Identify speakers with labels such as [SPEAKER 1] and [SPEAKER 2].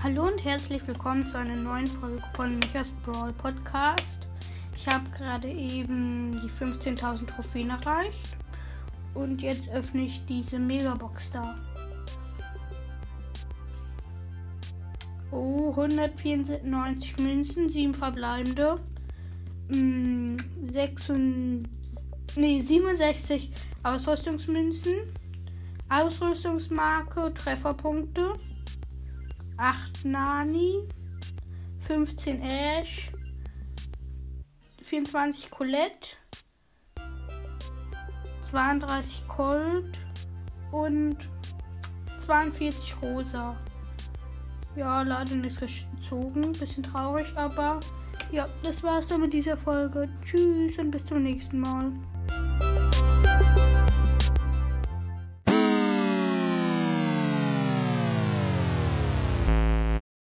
[SPEAKER 1] Hallo und herzlich willkommen zu einer neuen Folge von Michas Brawl Podcast. Ich habe gerade eben die 15.000 Trophäen erreicht und jetzt öffne ich diese Megabox da. Oh, 194 Münzen, 7 verbleibende, mm, 6 nee, 67 Ausrüstungsmünzen, Ausrüstungsmarke, Trefferpunkte. 8 Nani, 15 Ash, 24 Colette, 32 Colt und 42 Rosa. Ja, leider nichts gezogen. Bisschen traurig, aber ja, das war's dann mit dieser Folge. Tschüss und bis zum nächsten Mal.